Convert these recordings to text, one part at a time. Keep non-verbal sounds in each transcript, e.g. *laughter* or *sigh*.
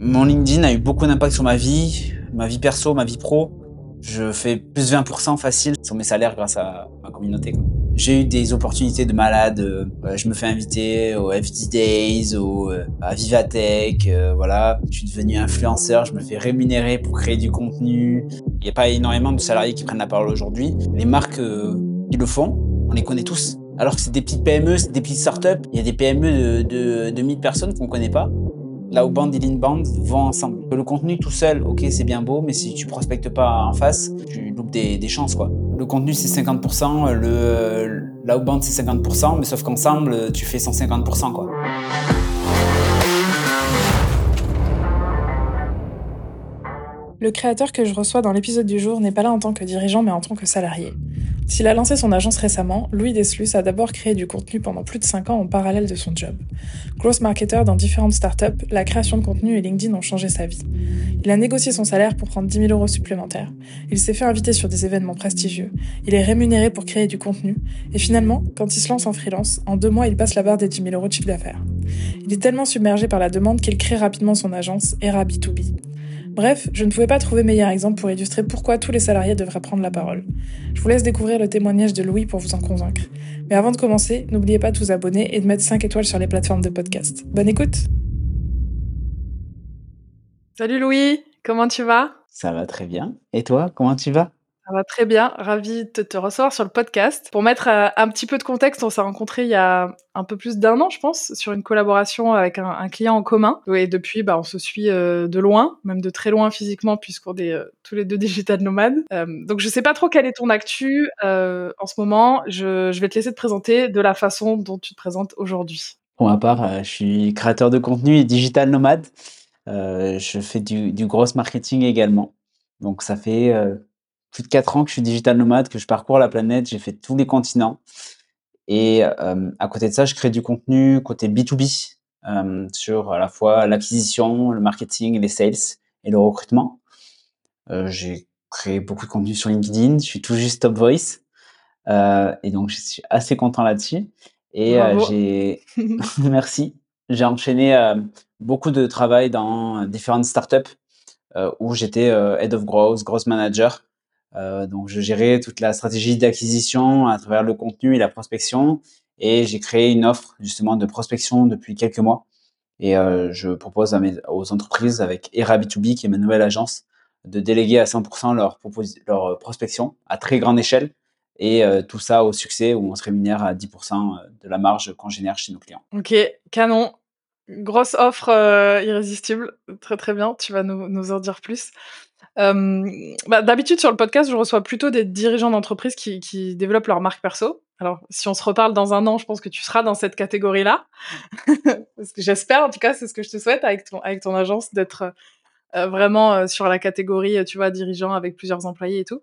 Mon LinkedIn a eu beaucoup d'impact sur ma vie, ma vie perso, ma vie pro. Je fais plus 20% facile sur mes salaires grâce à ma communauté. J'ai eu des opportunités de malade. Euh, je me fais inviter au FD Days, au, euh, à Vivatech. Euh, voilà. Je suis devenu influenceur. Je me fais rémunérer pour créer du contenu. Il n'y a pas énormément de salariés qui prennent la parole aujourd'hui. Les marques qui le font, on les connaît tous. Alors que c'est des petites PME, c'est des petites startups. Il y a des PME de, de, de 1000 personnes qu'on connaît pas. L'outbound et l'inbound vont ensemble. Le contenu tout seul, ok, c'est bien beau, mais si tu prospectes pas en face, tu loupes des, chances, quoi. Le contenu, c'est 50%, le, l'outbound, c'est 50%, mais sauf qu'ensemble, tu fais 150%, quoi. Le créateur que je reçois dans l'épisode du jour n'est pas là en tant que dirigeant, mais en tant que salarié. S'il a lancé son agence récemment, Louis Deslus a d'abord créé du contenu pendant plus de 5 ans en parallèle de son job. Gross marketer dans différentes startups, la création de contenu et LinkedIn ont changé sa vie. Il a négocié son salaire pour prendre 10 000 euros supplémentaires. Il s'est fait inviter sur des événements prestigieux. Il est rémunéré pour créer du contenu. Et finalement, quand il se lance en freelance, en deux mois, il passe la barre des 10 000 euros de chiffre d'affaires. Il est tellement submergé par la demande qu'il crée rapidement son agence Era B2B. Bref, je ne pouvais pas trouver meilleur exemple pour illustrer pourquoi tous les salariés devraient prendre la parole. Je vous laisse découvrir le témoignage de Louis pour vous en convaincre. Mais avant de commencer, n'oubliez pas de vous abonner et de mettre 5 étoiles sur les plateformes de podcast. Bonne écoute Salut Louis, comment tu vas? Ça va très bien. Et toi, comment tu vas? Ça va très bien, ravi de te recevoir sur le podcast. Pour mettre euh, un petit peu de contexte, on s'est rencontrés il y a un peu plus d'un an, je pense, sur une collaboration avec un, client en commun. Et depuis, bah, on se suit euh, de loin, même de très loin physiquement, puisqu'on est euh, tous les deux *laughs* digital nomades. donc je sais pas trop quelle est ton actu en ce moment. Je, vais te laisser te présenter de la façon dont tu te présentes aujourd'hui. Pour ma part, je suis créateur de contenu et digital nomade. je fais du, du gros marketing également. Donc ça fait plus de quatre ans que je suis digital nomade, que je parcours la planète, j'ai fait tous les continents. Et euh, à côté de ça, je crée du contenu côté B2B euh, sur à la fois l'acquisition, le marketing, les sales et le recrutement. Euh, j'ai créé beaucoup de contenu sur LinkedIn. Je suis tout juste Top Voice. et donc, je suis assez content là-dessus. Et j'ai, *laughs* *laughs* merci. J'ai enchaîné beaucoup de travail dans différentes startups où j'étais Head of Growth, Growth Manager euh, donc, je gérais toute la stratégie d'acquisition à travers le contenu et la prospection. Et j'ai créé une offre justement de prospection depuis quelques mois. Et euh, je propose à mes, aux entreprises avec ERA B2B, qui est ma nouvelle agence, de déléguer à 100% leur, leur prospection à très grande échelle. Et euh, tout ça au succès où on se rémunère à 10% de la marge qu'on génère chez nos clients. Ok, canon. Grosse offre irrésistible. Très très bien. Tu vas nous, nous en dire plus. Bah, d'habitude, sur le podcast, je reçois plutôt des dirigeants d'entreprise qui, développent leur marque perso. Alors, si on se reparle dans un an, je pense que tu seras dans cette catégorie-là. *laughs* J'espère, en tout cas, c'est ce que je te souhaite avec ton, avec ton agence, d'être euh, vraiment euh, sur la catégorie, tu vois, dirigeant avec plusieurs employés et tout.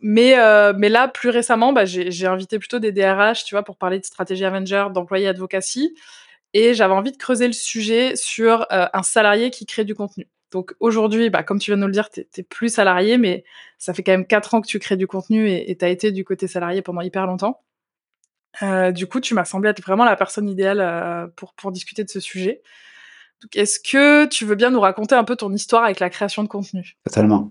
mais, euh, mais là, plus récemment, bah, j'ai invité plutôt des DRH, tu vois, pour parler de stratégie Avenger, d'employés advocacy. Et j'avais envie de creuser le sujet sur un salarié qui crée du contenu. Donc aujourd'hui, bah, comme tu viens de nous le dire, tu es, plus salarié, mais ça fait quand même quatre ans que tu crées du contenu et tu as été du côté salarié pendant hyper longtemps. Euh, du coup, tu m'as semblé être vraiment la personne idéale euh, pour, pour discuter de ce sujet. Est-ce que tu veux bien nous raconter un peu ton histoire avec la création de contenu? Totalement.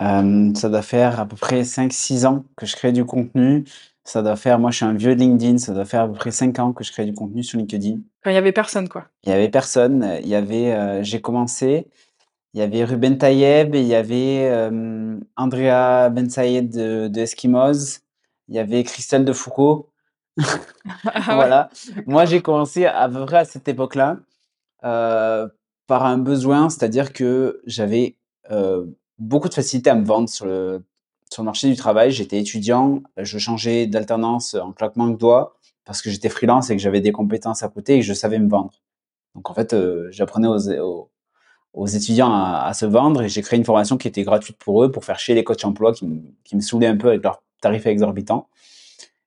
Euh, ça doit faire à peu près 5-6 ans que je crée du contenu. Ça doit faire, moi je suis un vieux de LinkedIn, ça doit faire à peu près 5 ans que je crée du contenu sur LinkedIn. Quand il y avait personne, quoi. Il y avait personne. Il y avait, j'ai commencé, il y avait Ruben Tayeb, il y avait euh, Andrea Ben Sayed de, de Eskimos, il y avait Christelle de Foucault. *laughs* *laughs* Voilà. Moi, j'ai commencé à peu près à cette époque-là euh, par un besoin, c'est-à-dire que j'avais euh, beaucoup de facilité à me vendre sur le, sur le marché du travail. J'étais étudiant, je changeais d'alternance en claquement de doigts parce que j'étais freelance et que j'avais des compétences à côté et que je savais me vendre. Donc en fait, j'apprenais aux, aux étudiants à, se vendre et j'ai créé une formation qui était gratuite pour eux pour faire chier les coachs emploi qui, qui me saoulaient un peu avec leurs tarifs exorbitants.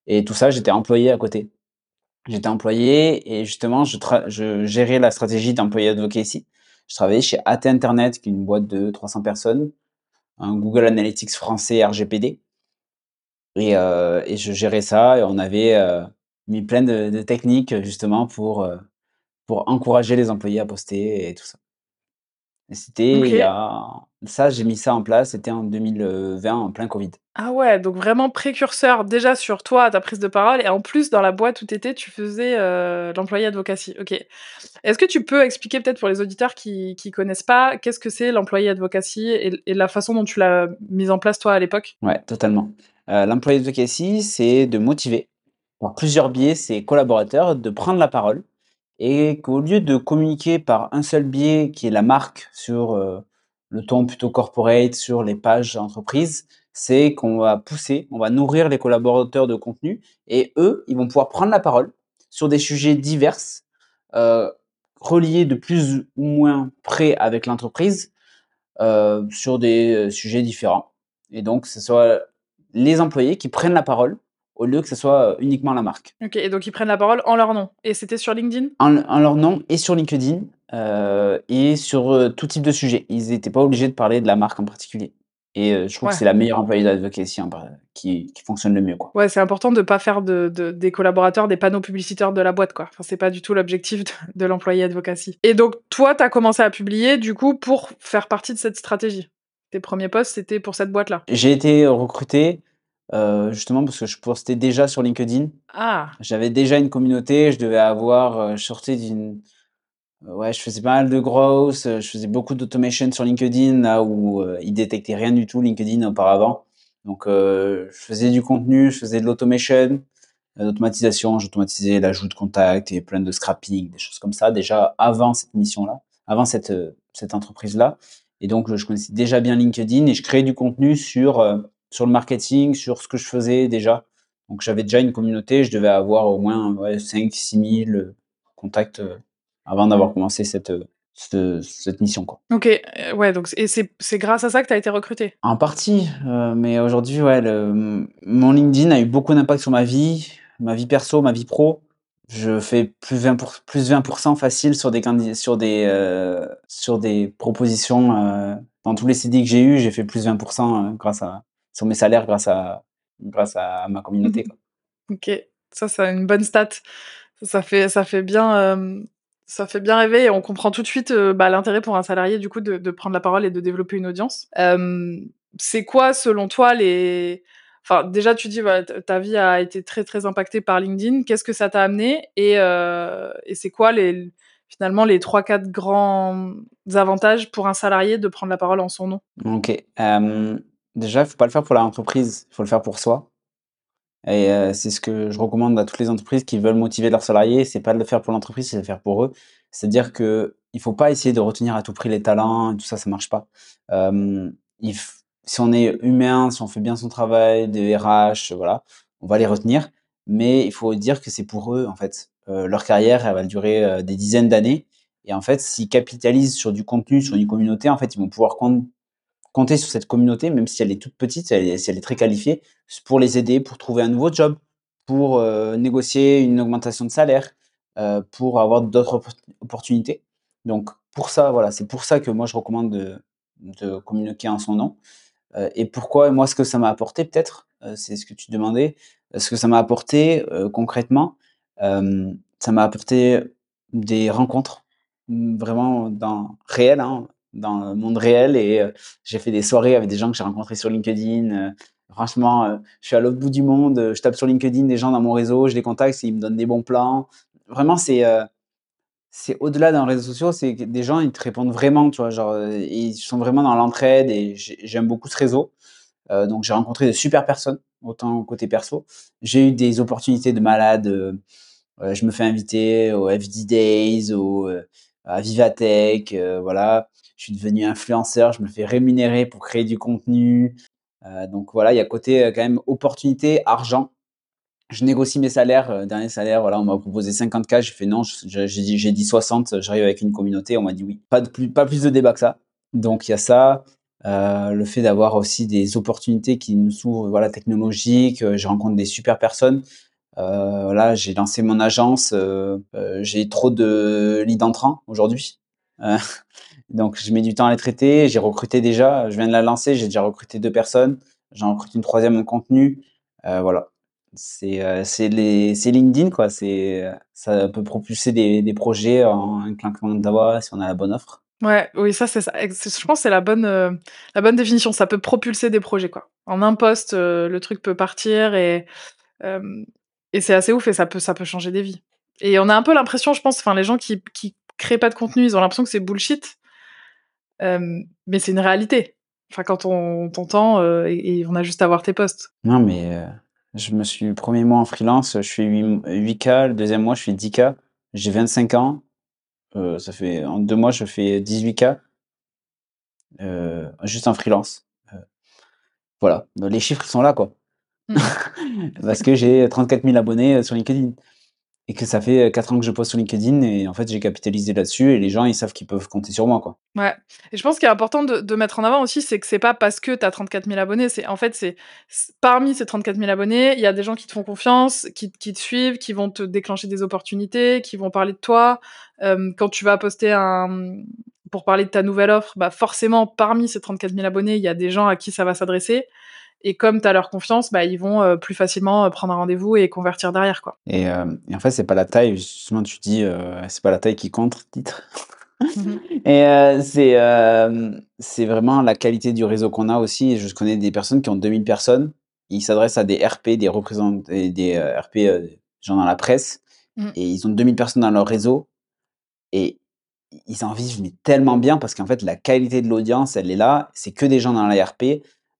Et tout ça, j'étais employé à côté. J'étais employé et justement, je, je gérais la stratégie d'employé advocacy. Je travaillais chez AT Internet, qui est une boîte de 300 personnes, un Google Analytics français RGPD. Et, euh, et je gérais ça et on avait euh, mis plein de, de, techniques justement pour, euh, pour encourager les employés à poster et tout ça. C'était il y OK. a ça, j'ai mis ça en place, c'était en 2020 en plein covid. Ah ouais, donc vraiment précurseur déjà sur toi, ta prise de parole et en plus dans la boîte où tu étais, tu faisais, heu, l'employé advocacy. OK. Est-ce que tu peux expliquer peut-être pour les auditeurs qui qui connaissent pas, qu'est-ce que c'est l'employé advocacy et la façon dont tu l'as mise en place toi à l'époque? Ouais, totalement. Heu, l'employé advocacy, c'est de motiver par plusieurs biais ses collaborateurs de prendre la parole et qu'au lieu de communiquer par un seul biais qui est la marque sur, heu, le ton plutôt corporate, sur les pages entreprises, c'est qu'on va pousser, on va nourrir les collaborateurs de contenu et eux, ils vont pouvoir prendre la parole sur des sujets divers, heu, reliés de plus ou moins près avec l'entreprise, heu, sur des, heu, sujets différents. Et donc ce soit les employés qui prennent la parole au lieu que ce soit, uniquement la marque. OK et donc ils prennent la parole en leur nom et c'était sur LinkedIn? En en leur nom et sur LinkedIn, heu et sur, tout type de sujet. Ils étaient pas obligés de parler de la marque en particulier et je trouve que c'est la meilleure employé advocacy en par qui qui fonctionne le mieux, quoi. Ouais, c'est important de pas faire de de des collaborateurs des panneaux publicitaires de la boîte, quoi. Enfin, c'est pas du tout l'objectif de de l'employé advocacy et donc toi, tu as commencé à publier du coup pour faire partie de cette stratégie? Tes premiers posts, c'était pour cette boîte-là? J'ai été recruté, heu, justement parce que je postais déjà sur LinkedIn. Ah! J'avais déjà une communauté, je devais avoir, je sortais d'une ouais, je faisais pas mal de growth, je faisais beaucoup d'automation sur LinkedIn, là où, heu, ils détectaient rien du tout LinkedIn auparavant. Donc, je faisais du contenu, je faisais de l'automation, l'automatisation, j'automatisais l'ajout de contacts et plein de scrapping, des choses comme ça, déjà avant cette mission-là, avant cette, cette entreprise-là et donc, je connaissais déjà bien LinkedIn et je créais du contenu sur, sur le marketing, sur ce que je faisais déjà. Donc j'avais déjà une communauté, je devais avoir au moins, ouais, 5-6 000, heu, contacts, heu, avant d'avoir commencé cette, ce cette mission, quoi. OK, ouais, donc et c'est grâce à ça que tu as été recruté? En partie, mais aujourd'hui, ouais, le, mmh, mon LinkedIn a eu beaucoup d'impact sur ma vie, ma vie perso, ma vie pro. Je fais plus 20 pour plus 20 facile sur des sur des, sur des propositions, dans tous les CDI que j'ai eu, j'ai fait plus 20 heu, grâce à sur mes salaires grâce à grâce à ma communauté, quoi. OK, ça, c'est une bonne stat. Ça fait ça fait bien, ça fait bien rêver et on comprend tout de suite, bah, l'intérêt pour un salarié du coup de de prendre la parole et de développer une audience. C'est quoi selon toi les enfin déjà tu dis voilà ta vie a été très, très impactée par LinkedIn. Qu'est-ce que ça t'a amené et et c'est quoi les finalement les 3-4 grands avantages pour un salarié de prendre la parole en son nom? OK, déjà, il faut pas le faire pour l'entreprise, il faut le faire pour soi. Et heu, c'est ce que je recommande à toutes les entreprises qui veulent motiver leurs salariés, c'est pas de le faire pour l'entreprise, c'est de le faire pour eux. C'est-à-dire qu'il faut pas essayer de retenir à tout prix les talents et tout ça, ça marche pas. Hem, il si on est humain, si on fait bien son travail, des RH, voilà, on va les retenir, mais il faut dire que c'est pour eux, en fait. Heu, leur carrière, elle va durer, heu, des dizaines d'années et en fait, s'ils capitalisent sur du contenu, sur une communauté, en fait, ils vont pouvoir com compter sur cette communauté, même si elle est toute petite, si elle est si elle est très qualifiée, pour les aider, pour trouver un nouveau job, pour, heu, négocier une augmentation de salaire, heu, pour avoir d'autres opport opportunités. Donc pour ça, voilà, c'est pour ça que moi je recommande de communiquer en son nom. Heu et pourquoi moi ce que ça m'a apporté peut-être, c'est ce que tu demandais. Ce que ça m'a apporté, concrètement, ça m'a apporté des rencontres, mmh, vraiment dans réelles, hein, dans le monde réel et heu, j'ai fait des soirées avec des gens que j'ai rencontrés sur LinkedIn, heu, franchement, heu, je suis à l'autre bout du monde, je tape sur LinkedIn des gens dans mon réseau, je les contacte, ils me donnent des bons plans. Vraiment c'est, c'est au-delà d'un réseau social, c'est que des gens, ils te répondent vraiment, tu vois? Genre, ils sont vraiment dans l'entraide et j'ai j'aime beaucoup ce réseau. Heu, donc j'ai rencontré de super personnes, autant côté perso. J'ai eu des opportunités de malade, heu, je me fais inviter au FD Days, au, heu, à Vivatech, voilà. Je suis devenu influenceur, je me fais rémunérer pour créer du contenu. Heu, donc voilà, il y a côté, heu, quand même opportunité, argent. Je négocie mes salaires, heu, dernier salaire, voilà, on m'a proposé 50 K, j'ai fait: «Non», j'ai dit dit 60, j'arrive avec une communauté, on m'a dit: «Oui». Pas plus de débat que ça. Donc il y a ça, le fait d'avoir aussi des opportunités qui nous s'ouvrent, voilà, technologiques, je rencontre des super personnes. Là, j'ai lancé mon agence, j'ai trop de leads entrants aujourd'hui. Donc je mets du temps à les traiter. J'ai recruté déjà, je viens de la lancer, j'ai déjà recruté 2 personnes. J'en recrute une troisième en contenu. Heu, voilà. C'est, c'est LinkedIn, quoi. Ça peut propulser des des projets en un claquement de si on a la bonne offre. Ouais, oui, ça, c'est ça. Je pense c'est la bonne, heu, la bonne définition. Ça peut propulser des projets, quoi. En un post, heu, le truc peut partir et et c'est assez ouf et ça peut ça peut changer des vies et on a un peu l'impression, je pense, enfin, les gens qui qui créent pas de contenu, ils ont l'impression que c'est bullshit. Mais c'est une réalité. Enfin, quand on t'entend, et et on a juste à voir tes posts. Non, mais je me suis 1er mois en freelance, je fais 8 m 8 K, le 2e mois, je fais 10 K. J'ai 25 ans, heu, ça fait en 2 mois, je fais 18 K. Heu, juste en freelance, heu, voilà, les chiffres, sont là, quoi. Mmh. *laughs* Parce que j'ai 34 000 abonnés, heu, sur LinkedIn et que ça fait, heu, 4 ans que je poste sur LinkedIn et en fait, j'ai capitalisé là-dessus et les gens, ils savent qu'ils peuvent compter sur moi, quoi. Ouais et je pense qu'il est important de mettre en avant aussi, c'est que c'est pas parce que tu as 34 000 abonnés, c'est en fait, c'est parmi ces 34 000 abonnés, il y a des gens qui te font confiance, qui te suivent, qui vont te déclencher des opportunités, qui vont parler de toi. Hem, quand tu vas poster un, pour parler de ta nouvelle offre, bah, forcément, parmi ces 34 000 abonnés, il y a des gens à qui ça va s'adresser et comme tu as leur confiance, bah, ils vont, heu, plus facilement, heu, prendre un rendez-vous et convertir derrière, quoi. Et hem et en fait, c'est pas la taille, justement, tu dis, «C'est pas la taille qui compte», titre Mmh mh. *laughs* et c'est, c'est vraiment la qualité du réseau qu'on a aussi je connais des personnes qui ont 2 000 personnes. Ils s'adressent à des RP, des représent et des, RP, gens dans la presse Mmh. et ils ont 2 000 personnes dans leur réseau et ils en vivent, mais tellement bien parce qu'en fait, la qualité de l'audience, elle est là. C'est que des gens dans la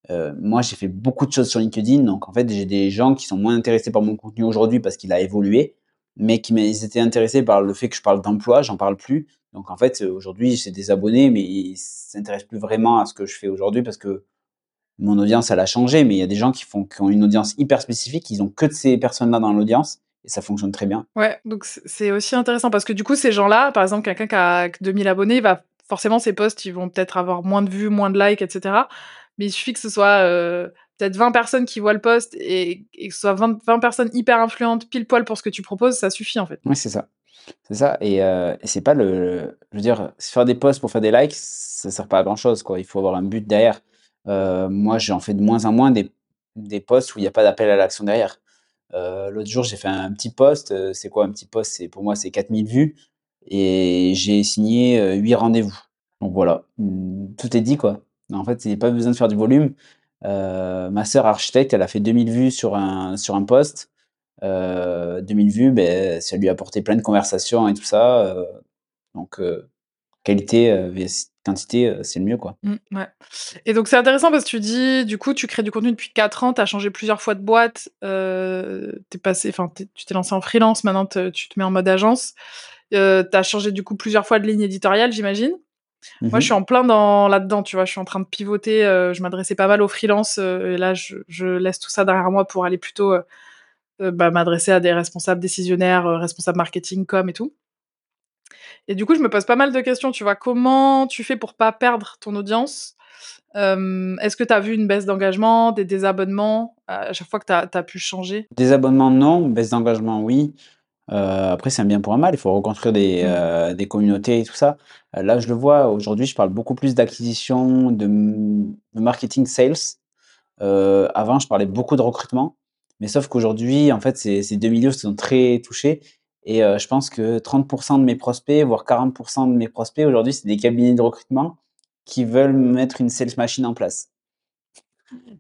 Heu, moi, j'ai fait beaucoup de choses sur LinkedIn, donc en fait, j'ai des gens qui sont moins intéressés par mon contenu aujourd'hui parce qu'il a évolué, mais qui ils étaient intéressés par le fait que je parle d'emploi, j'en parle plus. Donc en fait, aujourd'hui, j'ai des abonnés, mais ils s'intéressent plus vraiment à ce que je fais aujourd'hui parce que mon audience, elle a changé, mais il y a des gens qui font qui ont une audience hyper spécifique, ils ont que de ces personnes-là dans l'audience et ça fonctionne très bien. Ouais, donc c'est aussi intéressant parce que du coup, ces gens-là, par exemple, quelqu'un qui a que 2 000 abonnés, va forcément, ses posts, ils vont peut-être avoir moins de vues, moins de likes et cetera. Mais il suffit que ce soit, peut-être 20 personnes qui voient le post et et que ce soit 20 20 personnes hyper influentes, pile poil pour ce que tu proposes, ça suffit, en fait. Ouais, c'est ça. C'est ça et c'est pas le je veux dire, faire des posts pour faire des likes, ça sert pas à grand chose, quoi. Il faut avoir un but derrière. Moi, j'en fais de moins en moins des des posts où il y a pas d'appel à l'action derrière. L'autre jour, j'ai fait un petit post, c'est quoi un petit post? Pour moi, c'est 4 000 vues et j'ai signé, heu, 8 rendez-vous. Donc voilà, mmh, tout est dit, quoi. En fait, il y a pas besoin de faire du volume. Heu, ma sœur architecte, elle a fait 2 000 vues sur un sur un post. Heu, 2 000 vues, beh, ça lui a apporté plein de conversations et tout ça, heu, donc qualité, quantité, c'est le mieux, quoi. Mmh, ouais et donc c'est intéressant parce que tu dis, du coup, tu crées du contenu depuis 4 ans, tu as changé plusieurs fois de boîte, es passé es tu t'es lancé en freelance, maintenant te tu te mets en mode agence. Tu as changé, du coup, plusieurs fois de ligne éditoriale, j'imagine? Mmh Moi, je mh. suis en plein dans là-dedans, tu vois? Je suis en train de pivoter, heu, je m'adressais pas mal aux freelances, heu et là, je je laisse tout ça derrière moi pour aller plutôt, heu, bah, m'adresser à des responsables décisionnaires, responsables marketing, com et tout et du coup, je me pose pas mal de questions, tu vois? Comment tu fais pour pas perdre ton audience? Est-ce que tu as vu une baisse d'engagement, des désabonnements? À chaque fois que tu as as pu changer? Désabonnement, non, baisse d'engagement, oui. Heu, après, c'est un bien pour un mal, il faut reconstruire des, Mmh. heu, des communautés et tout ça. Heu, là, je le vois, aujourd'hui, je parle beaucoup plus d'acquisition, de de marketing sales. Heu, avant, je parlais beaucoup de recrutement, mais sauf qu'aujourd'hui, en fait, ces ces 2 milieux sont très touchés et heu, je pense que 30 % de mes prospects, voire 40 % de mes prospects, aujourd'hui, c'est des cabinets de recrutement qui veulent mettre une sales machine en place.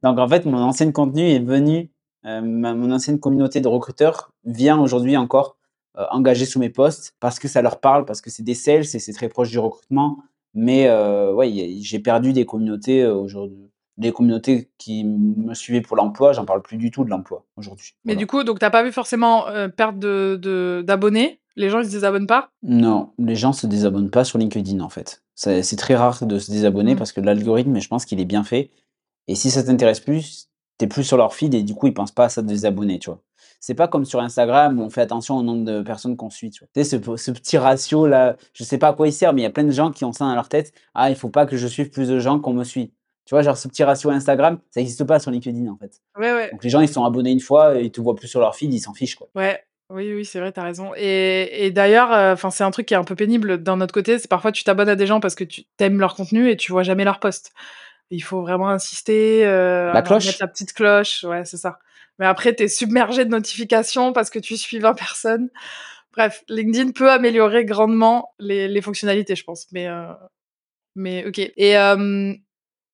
Donc en fait, mon ancienne contenu est venu, ma mon ancienne communauté de recruteurs vient aujourd'hui encore, heu, engager sous mes posts parce que ça leur parle, parce que c'est des sales et c'est très proche du recrutement. Mais heu, ouais, j'ai perdu des communautés, heu, aujourd'hui des communautés qui me suivaient pour l'emploi, j'en parle plus du tout de l'emploi, aujourd'hui, Mais voilà. du coup, donc tu as pas vu forcément, perte de d'abonnés? Les gens, ils se désabonnent pas? Non, les gens se désabonnent pas sur LinkedIn, en fait. C'est c'est très rare de se désabonner Mmh. parce que l'algorithme, je pense qu'il est bien fait et si ça t'intéresse plus, tu es plus sur leur feed et du coup, ils pensent pas à se désabonner, tu vois? C'est pas comme sur Instagram où on fait attention au nombre de personnes qu'on suit, tu vois? Tu sais, ce pe ce petit ratio-là, je sais pas à quoi il sert, mais il y a plein de gens qui ont ça dans leur tête: «Ah, il faut pas que je suive plus de gens qu'on me suit». Tu vois, genre ce petit ratio Instagram, ça existe pas sur LinkedIn, en fait. Ouais, ouais. Donc les gens, ils sont abonnés une fois et ils te voient plus sur leur feed, ils s'en fichent, quoi. Ouais. Oui, oui, c'est vrai, tu as raison et et d'ailleurs, heu, enfin, c'est un truc qui est un peu pénible d'un autre côté, c'est parfois tu t'abonnes à des gens parce que tu tu aimes leur contenu et tu vois jamais leurs posts. Il faut vraiment insister, heu, La à mettre cloche? la petite cloche, ouais, c'est ça. Mais après, tu es submergé de notifications parce que tu suis 20 *laughs* personnes. Bref, LinkedIn peut améliorer grandement les les fonctionnalités, je pense, mais heu Mais OK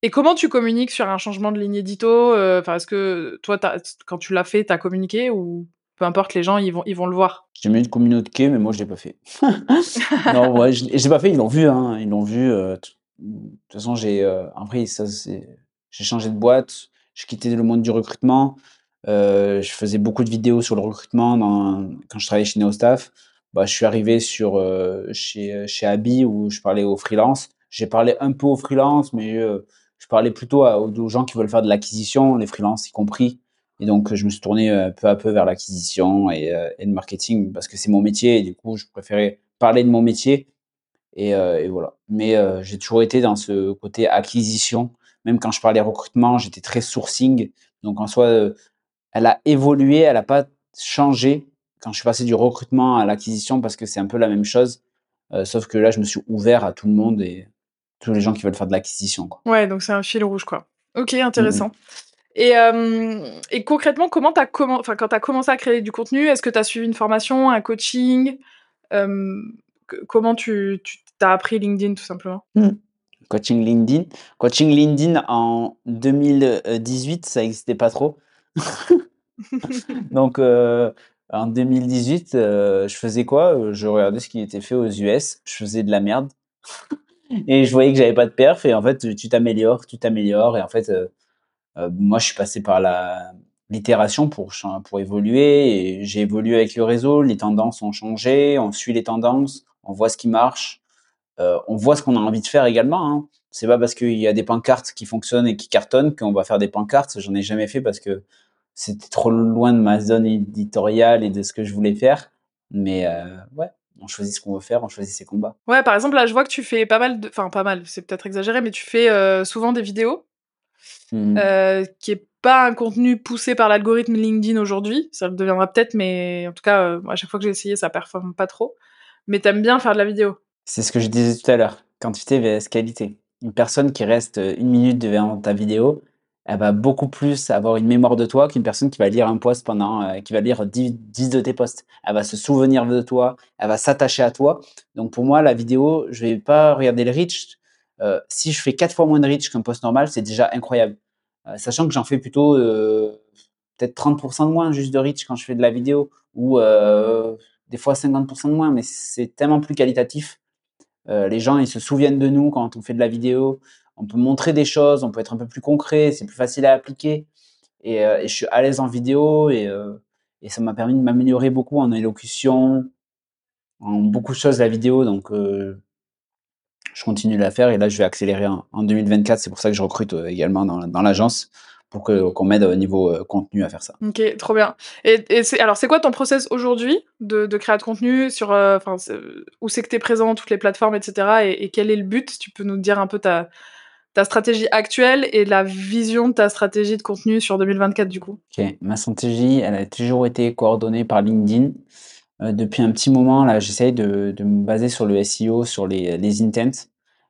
et comment tu communiques sur un changement de ligne édito? Heu, enfin, est-ce que toi, quand tu l'as fait, tu as communiqué ou peu importe, les gens, ils vont ils vont le voir? J'ai mis une communiqué, mais moi je l'ai pas fait. *laughs* Non, ouais, je je l'ai pas fait, ils l'ont vu, hein, ils l'ont vu, de toute façon, j'ai, heu, après ça j'ai changé de boîte, j'ai quitté le monde du recrutement, heu, je faisais beaucoup de vidéos sur le recrutement quand je travaillais chez Neostaff. Bah, je suis arrivé sur, heu, chez, chez Abi où je parlais aux freelance. J'ai parlé un peu aux freelance, mais, je parlais plutôt aux gens qui veulent faire de l'acquisition, les freelances y compris et donc, je me suis tourné, peu à peu vers l'acquisition et et le marketing parce que c'est mon métier et du coup, je préférais parler de mon métier et voilà. Mais j'ai toujours été dans ce côté acquisition. Même quand je parlais recrutement, j'étais très sourcing. Donc en soi, elle a évolué, elle a pas changé quand je suis passé du recrutement à l'acquisition parce que c'est un peu la même chose, sauf que là, je me suis ouvert à tout le monde et tous les gens qui veulent faire de l'acquisition. Ouais, donc c'est un fil rouge, quoi. OK, Mmh mh. intéressant et concrètement, comment as commen enfin, quand tu as commencé à créer du contenu, est-ce que tu as suivi une formation, un coaching? Comment tu tu as appris LinkedIn, tout simplement? Mmh. Coaching LinkedIn coaching LinkedIn en 2000, heu, 18, ça existait pas trop. *laughs* Donc heu, en 2018, heu, je faisais quoi? Je regardais ce qui était fait aux US, je faisais de la merde *laughs* et je voyais que j'avais pas de perf et en fait, tu t'améliores, tu t'améliores et en fait, heu, moi, je suis passé par la l'itération pour pour évoluer et j'ai évolué avec le réseau. Les tendances ont changé, on suit les tendances, on voit ce qui marche, heu, on voit ce qu'on a envie de faire également, hein. C'est pas parce qu'il y a des pancartes qui fonctionnent et qui cartonnent qu'on va faire des pancartes. J'en ai jamais fait parce que c'était trop loin de ma zone éditoriale et de ce que je voulais faire. Mais heu, ouais, on choisit ce qu'on veut faire, on choisit ses combats. Ouais, par exemple, là, je vois que tu fais pas mal de enfin, pas mal, c'est peut-être exagéré, mais tu fais, heu, souvent des vidéos Mmh qui est pas un contenu poussé par l'algorithme LinkedIn aujourd'hui. Ça le deviendra peut-être, mais en tout cas, à chaque fois que j'ai essayé, ça performe pas trop. Mais tu aimes bien faire de la vidéo? C'est ce que je disais tout à l'heure, quantité vs qualité. Une personne qui reste, heu, 1 minute devant ta vidéo, elle va beaucoup plus avoir une mémoire de toi qu'une personne qui va lire un post pendant, heu, qui va lire dix 10 de tes posts. Elle va se souvenir de toi, elle va s'attacher à toi. Donc pour moi, la vidéo, je vais pas regarder le reach. Heu, si je fais 4 fois moins de reach qu'un post normal, c'est déjà incroyable. Sachant que j'en fais plutôt, peut-être 30 de moins juste de reach quand je fais de la vidéo ou des fois 50 de moins, mais c'est tellement plus qualitatif. Heu, les gens, ils se souviennent de nous quand on fait de la vidéo. On peut montrer des choses, on peut être un peu plus concret, c'est plus facile à appliquer et et je suis à l'aise en vidéo et heu et ça m'a permis de m'améliorer beaucoup en élocution, en beaucoup de choses la vidéo donc je continue de la faire et là, je vais accélérer en en 2024. C'est pour ça que je recrute, également dans l'agence pour que qu'on m'aide au niveau, heu, contenu à faire ça. OK, trop bien et et c'est alors, c'est quoi ton process aujourd'hui de de créa de contenu sur, enfin, ce où c'est que tu es présent, toutes les plateformes et cetera et et quel est le but? Tu peux nous dire un peu ta ta stratégie actuelle et la vision de ta stratégie de contenu sur 2024, du coup? OK. Ma stratégie, elle a toujours été coordonnée par LinkedIn. Heu, depuis un petit moment là, j'essaye de de me baser sur le SEO, sur les les intents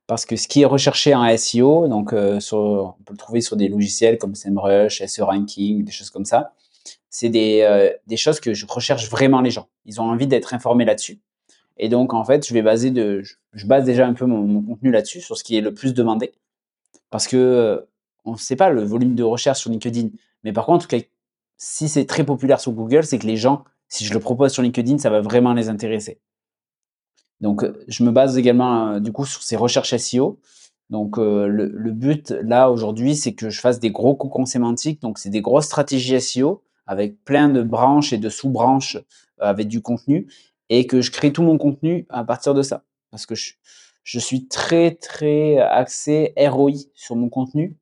parce que ce qui est recherché en SEO donc heu, sur on peut le trouver sur des logiciels comme SEMrush, SE Ranking, des choses comme ça. C'est des, heu, des choses que je recherche vraiment les gens. Ils ont envie d'être informés là-dessus et donc en fait, je vais baser de je base déjà un peu mon contenu là-dessus, sur ce qui est le plus demandé parce que, heu, on sait pas le volume de recherche sur LinkedIn, mais par contre, si c'est très populaire sur Google, c'est que les gens, si je le propose sur LinkedIn, ça va vraiment les intéresser. Donc heu, je me base également, heu, du coup sur ces recherches SEO. Donc heu, le le but là aujourd'hui, c'est que je fasse des gros cocons sémantiques, donc c'est des grosses stratégies SEO avec plein de branches et de sous-branches, heu, avec du contenu et que je crée tout mon contenu à partir de ça. Parce que je je suis très, très axé ROI sur mon contenu.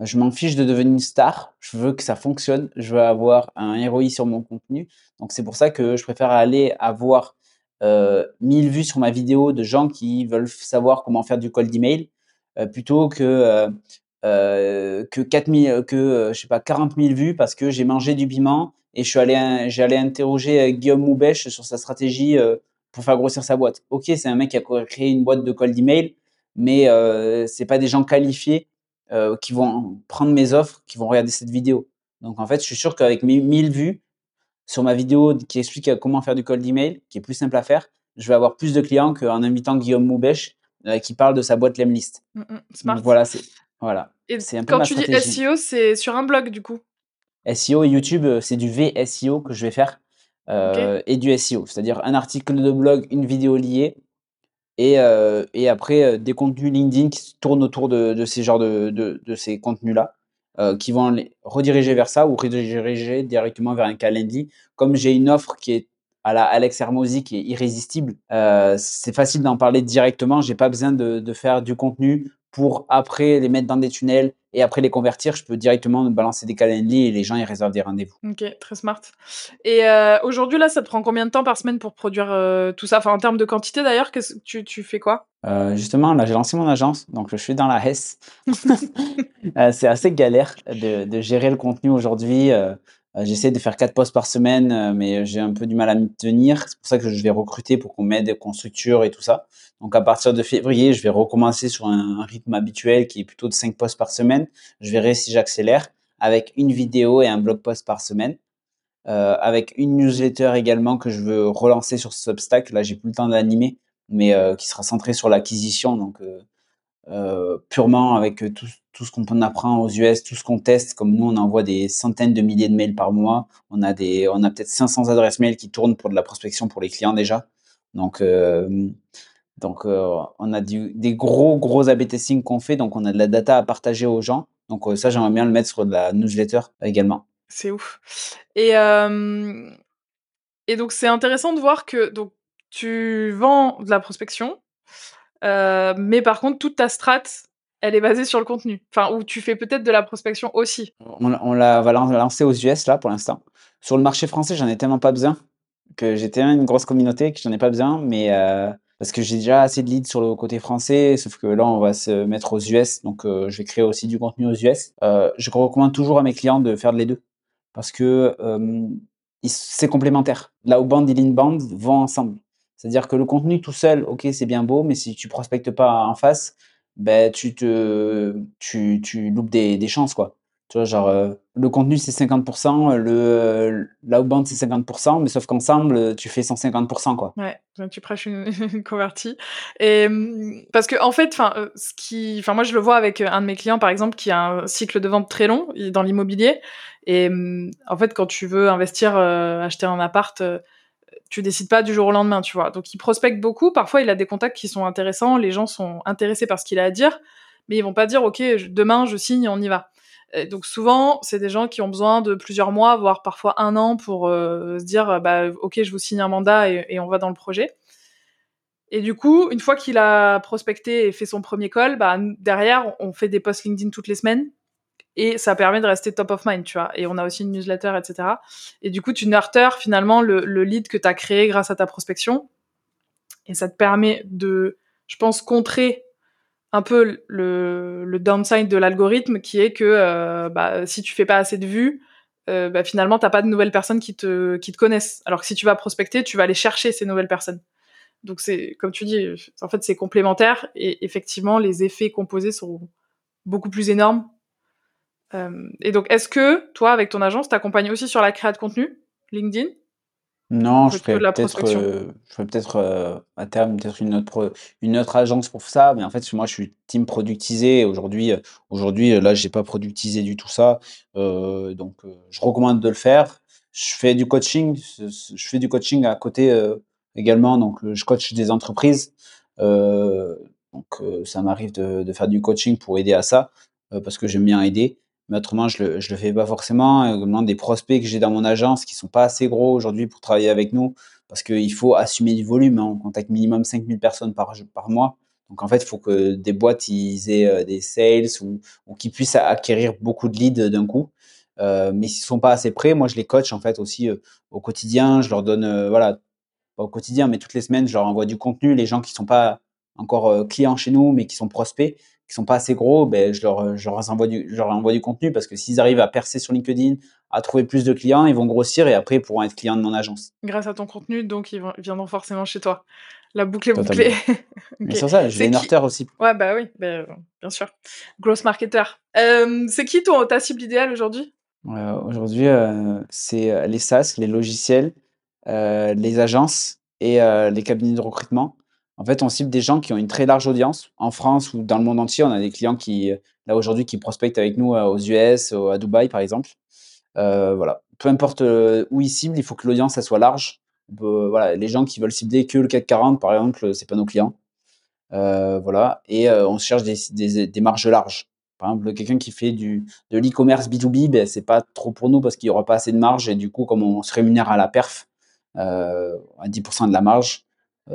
Je m'en fiche de devenir une star, je veux que ça fonctionne, je veux avoir un ROI sur mon contenu. Donc c'est pour ça que je préfère aller avoir, heu, 1000 vues sur ma vidéo de gens qui veulent savoir comment faire du cold email, heu, plutôt que, heu heu, que 4000, heu, que, je sais pas 40 000 vues parce que j'ai mangé du piment et je suis allé j'ai allé interroger, Guillaume Moubèche sur sa stratégie, pour faire grossir sa boîte. OK, c'est un mec qui a créé une boîte de cold email, mais c'est pas des gens qualifiés, qui vont prendre mes offres, qui vont regarder cette vidéo. Donc en fait, je suis sûr qu'avec mes 1000 vues sur ma vidéo qui explique, comment faire du cold email, qui est plus simple à faire, je vais avoir plus de clients qu'en invitant Guillaume Moubèche qui parle de sa boîte Lemlist. Mmh Smart. voilà, c'est voilà. Et quand tu dis SEO, c'est sur un blog du coup? SEO YouTube, c'est du VSEO que je vais faire et du SEO, c'est-à-dire un article de blog, une vidéo liée et, et après des contenus LinkedIn qui tournent autour de, de ces genres de, de, de ces contenus-là. Euh, qui vont les rediriger vers ça ou rediriger directement vers un Calendly. Comme j'ai une offre qui est à la Alex Hermosi qui est irrésistible, euh, c'est facile d'en parler directement. J'ai pas besoin de, de, faire du contenu pour après les mettre dans des tunnels et après les convertir. Je peux directement balancer des Calendly et les gens ils réservent des rendez-vous. Ok, très smart. Et euh, aujourd'hui là, ça te prend combien de temps par semaine pour produire euh, tout ça? Enfin en termes de quantité d'ailleurs, tu, tu fais quoi? Euh, Justement, là j'ai lancé mon agence, donc je suis dans la Hesse. *laughs* C'est assez galère de, de, gérer le contenu aujourd'hui. Euh, j'essaie de faire quatre postes par semaine, euh, mais j'ai un peu du mal à me tenir. C'est pour ça que je vais recruter pour qu'on m'aide, qu'on structure et tout ça. Donc à partir de février, je vais recommencer sur un, rythme habituel qui est plutôt de cinq postes par semaine. Je verrai si j'accélère avec une vidéo et un blog post par semaine. Euh, avec une newsletter également que je veux relancer sur Substack. Là, j'ai plus le temps d'animer, mais qui sera centré sur l'acquisition. Donc, purement avec tout, tout ce qu'on apprend aux US, tout ce qu'on teste. Comme nous, on envoie des centaines de milliers de mails par mois. On a a peut-être 500 adresses mail qui tournent pour de la prospection pour les clients déjà. Donc, euh, donc euh, on a des gros, gros A/B testing qu'on fait. Donc, on a de la data à partager aux gens. Donc, ça, j'aimerais bien le mettre sur de la newsletter également. C'est ouf. Et, et donc, c'est intéressant de voir que donc, tu vends de la prospection, euh, mais par contre, toute ta strat, elle est basée sur le contenu. Enfin, où tu fais peut-être de la prospection aussi. On, on l'a lancé aux US là pour l'instant. Sur le marché français, j'en ai tellement pas besoin que j'étais une grosse communauté que j'en ai pas besoin, mais euh, parce que j'ai déjà assez de leads sur le côté français, sauf que là on va se mettre aux US, donc euh, je vais créer aussi du contenu aux US. Je recommande toujours à mes clients de faire les deux parce que c'est complémentaire. L'outbound et l'inbound vont ensemble. C'est-à-dire que le contenu tout seul, ok, c'est bien beau, mais si tu prospectes pas en face, ben tu te, tu, tu loupes des, des chances quoi. Tu vois, genre euh, le contenu c'est 50%, le l'outbound c'est 50%, mais sauf qu'ensemble tu fais 150% quoi. Ouais, tu prêches une, *laughs* convertie. Et mmh, parce que en fait, enfin, euh, ce qui, enfin moi je le vois avec un de mes clients par exemple qui a un cycle de vente très long dans l'immobilier. Et mmh, en fait, quand tu veux investir, euh, acheter un appart tu décides pas du jour au lendemain, tu vois. Donc il prospecte beaucoup. Parfois, il a des contacts qui sont intéressants. Les gens sont intéressés par ce qu'il a à dire, mais ils vont pas dire OK, demain je signe, on y va. donc souvent, c'est des gens qui ont besoin de plusieurs mois, voire parfois un an, pour euh, se dire bah OK, je vous signe un mandat et, on va dans le projet. Et du coup, une fois qu'il a prospecté et fait son premier call, bah, derrière, on fait des posts LinkedIn toutes les semaines et ça permet de rester top of mind, tu vois. Et on a aussi une newsletter, etc. Et du coup, tu nurtures finalement le, lead que tu as créé grâce à ta prospection. Et ça te permet de, je pense, contrer un peu le, downside de l'algorithme qui est que euh, bah, si tu fais pas assez de vues, euh, bah, finalement, t'as pas de nouvelles personnes qui te, qui te connaissent. Alors que si tu vas prospecter, tu vas aller chercher ces nouvelles personnes. Donc c'est, comme tu dis, en fait, c'est complémentaire et effectivement, les effets composés sont beaucoup plus énormes euh, et donc, est-ce que toi, avec ton agence, t'accompagnes aussi sur la création de contenu, LinkedIn? Non, je ferais peut-être, euh, je peut-être euh, à terme peut-être une autre une autre agence pour ça, mais en fait, moi, je suis team productisé. Aujourd'hui, aujourd'hui, là, j'ai pas productisé du tout ça, donc je recommande de le faire. Je fais du coaching, je fais du coaching à côté également, donc je coach des entreprises. donc ça m'arrive de, de, faire du coaching pour aider à ça, parce que j'aime bien aider mais autrement, je le, je le fais pas forcément. Également, des prospects que j'ai dans mon agence qui sont pas assez gros aujourd'hui pour travailler avec nous, parce qu'il faut assumer du volume. Hein. On contacte minimum 5000 personnes par, mois. Donc, en fait, il faut que des boîtes ils aient euh, des sales ou, ou qu'ils puissent acquérir beaucoup de leads d'un coup. Euh, mais s'ils sont pas assez prêts, moi, je les coach en fait aussi euh, au quotidien. Je leur donne, euh, voilà, pas au quotidien, mais toutes les semaines, je leur envoie du contenu. Les gens qui sont pas encore clients chez nous, mais qui sont prospects, qui sont pas assez gros, ben, je, leur, je, leur envoie du, je leur envoie du contenu parce que s'ils arrivent à percer sur LinkedIn, à trouver plus de clients, ils vont grossir et après ils pourront être clients de mon agence. Grâce à ton contenu, donc ils, viendront forcément chez toi. La boucle est bouclée. *laughs* Mais sur ça, je vais nurture aussi. Ouais, bah oui, bah, bien sûr. Gross marketer. Euh, c'est qui ton, ta cible idéale aujourd'hui? Euh, Aujourd'hui, euh, c'est les SaaS, les logiciels, les agences et les cabinets de recrutement. En fait, on cible des gens qui ont une très large audience. En France ou dans le monde entier, on a des clients qui, là, aujourd'hui, qui prospectent avec nous, aux US, à Dubaï, par exemple. voilà. Peu importe, où ils ciblent, il faut que l'audience, soit large. voilà, les gens qui veulent cibler que le CAC 40, par exemple, c'est pas nos clients. voilà et on cherche des marges larges. Par exemple, quelqu'un qui fait du de l'e-commerce B2B, ben, c'est pas trop pour nous parce qu'il y aura pas assez de marge et du coup, comme on se rémunère à la perf, à 10% de la marge,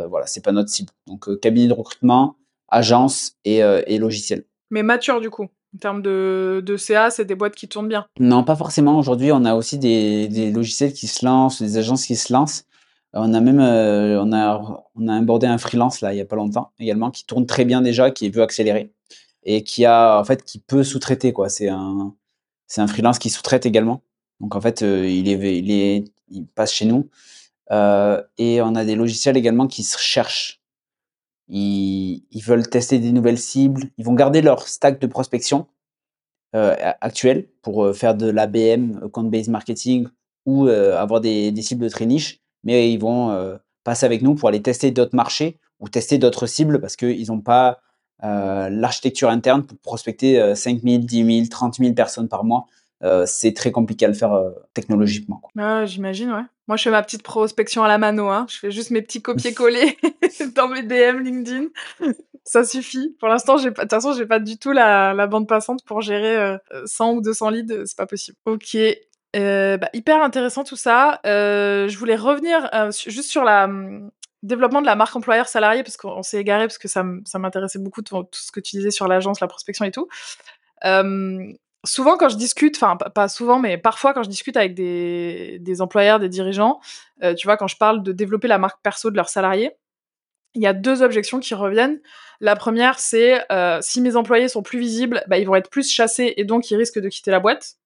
voilà, c'est pas notre cible. Donc cabinet de recrutement, agence et et logiciel. Mais mature du coup? En termes de de CA, c'est des boîtes qui tournent bien? Non, pas forcément. Aujourd'hui, on a aussi des des logiciels qui se lancent, des agences qui se lancent. On a même, on a on a abordé un freelance là, il y a pas longtemps également, qui tourne très bien déjà, qui veut accélérer et qui a en fait qui peut sous-traiter quoi. C'est un c'est un freelance qui sous-traite également. Donc en fait, il est il est il passe chez nous et on a des logiciels également qui se cherchent. Ils, veulent tester des nouvelles cibles. Ils vont garder leur stack de prospection actuel pour faire de l'ABM, account based marketing ou avoir des, cibles très niches, mais ils vont passer avec nous pour aller tester d'autres marchés ou tester d'autres cibles parce qu'ils n'ont pas euh, l'architecture interne pour prospecter 5 000, 10 000, 30 000 personnes par mois, euh, c'est très compliqué à le faire euh, technologiquement. Ah, J'imagine, ouais. Moi, je fais ma petite prospection à la mano. Hein. Je fais juste mes petits copier-coller *laughs* dans mes DM LinkedIn. Ça suffit. Pour l'instant, de toute façon, j'ai pas du tout la, la, bande passante pour gérer 100 ou 200 leads. C'est pas possible. Ok. bah, hyper intéressant tout ça. je voulais revenir juste sur la, hum, développement de la marque employeur salarié, parce qu'on s'est égaré, parce que ça, m'intéressait beaucoup tout, ce que tu disais sur l'agence, la prospection et tout. Souvent, quand je discute, enfin, pas souvent, mais parfois, quand je discute avec des, employeurs, des dirigeants, euh, tu vois, quand je parle de développer la marque perso de leurs salariés, il y a deux objections qui reviennent. La première, c'est euh, si mes employés sont plus visibles, bah, ils vont être plus chassés et donc ils risquent de quitter la boîte.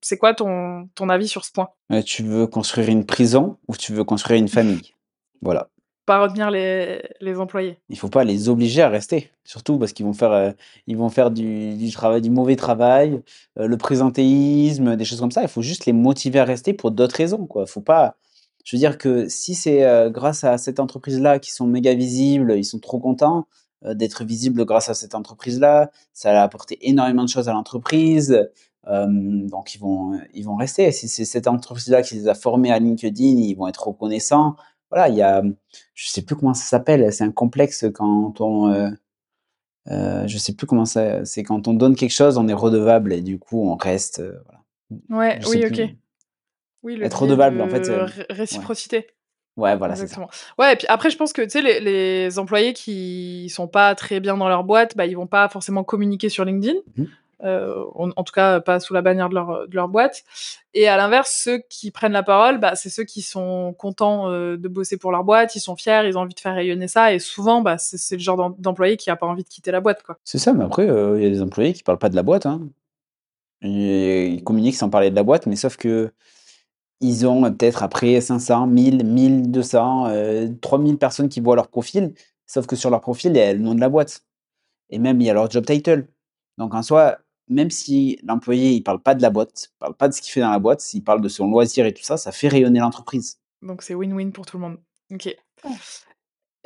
C'est quoi ton, ton avis sur ce point? Tu veux construire une prison ou tu veux construire une famille? Voilà pas retenir les, employés. Il faut pas les obliger à rester, surtout parce qu'ils vont faire, euh, ils vont faire du, travail, du mauvais travail, euh, le présentéisme, des choses comme ça. Il faut juste les motiver à rester pour d'autres raisons. Faut pas. Je veux dire que si c'est euh, grâce à cette entreprise-là qu'ils sont méga visibles, ils sont trop contents d'être visibles grâce à cette entreprise-là. Ça a apporté énormément de choses à l'entreprise. donc ils vont, ils vont rester. Si c'est cette entreprise-là qui les a formés à LinkedIn, ils vont être reconnaissants voilà, il y a, je sais plus comment ça s'appelle, c'est un complexe quand on, euh, euh, je sais plus comment ça, c'est quand on donne quelque chose, on est redevable et du coup on reste, euh, voilà. Ouais, oui, ok. Oui, le être redevable, en fait. Réciprocité. Ouais, voilà, c'est ça. Ouais, et puis après, je pense que tu sais, les, les, employés qui sont pas très bien dans leur boîte, bah, ils vont pas forcément communiquer sur LinkedIn. Mmh euh, en, tout cas pas sous la bannière de leur, boîte. Et à l'inverse, ceux qui prennent la parole, bah, c'est ceux qui sont contents euh, de bosser pour leur boîte, ils sont fiers, ils ont envie de faire rayonner ça, et souvent, bah, c'est le genre d'employé qui a pas envie de quitter la boîte. C'est ça, mais après, euh, il y a des employés qui parlent pas de la boîte. Hein. ils communiquent sans parler de la boîte, mais sauf que ils ont peut-être après 500, 1000, 1200, 3000 personnes qui voient leur profil, sauf que sur leur profil, il y a le nom de la boîte. Et même, il y a leur job title. Donc en soi, même si l'employé il parle pas de la boîte, parle pas de ce qu'il fait dans la boîte, s'il parle de son loisir et tout ça, ça fait rayonner l'entreprise. Donc c'est win-win pour tout le monde. Ok.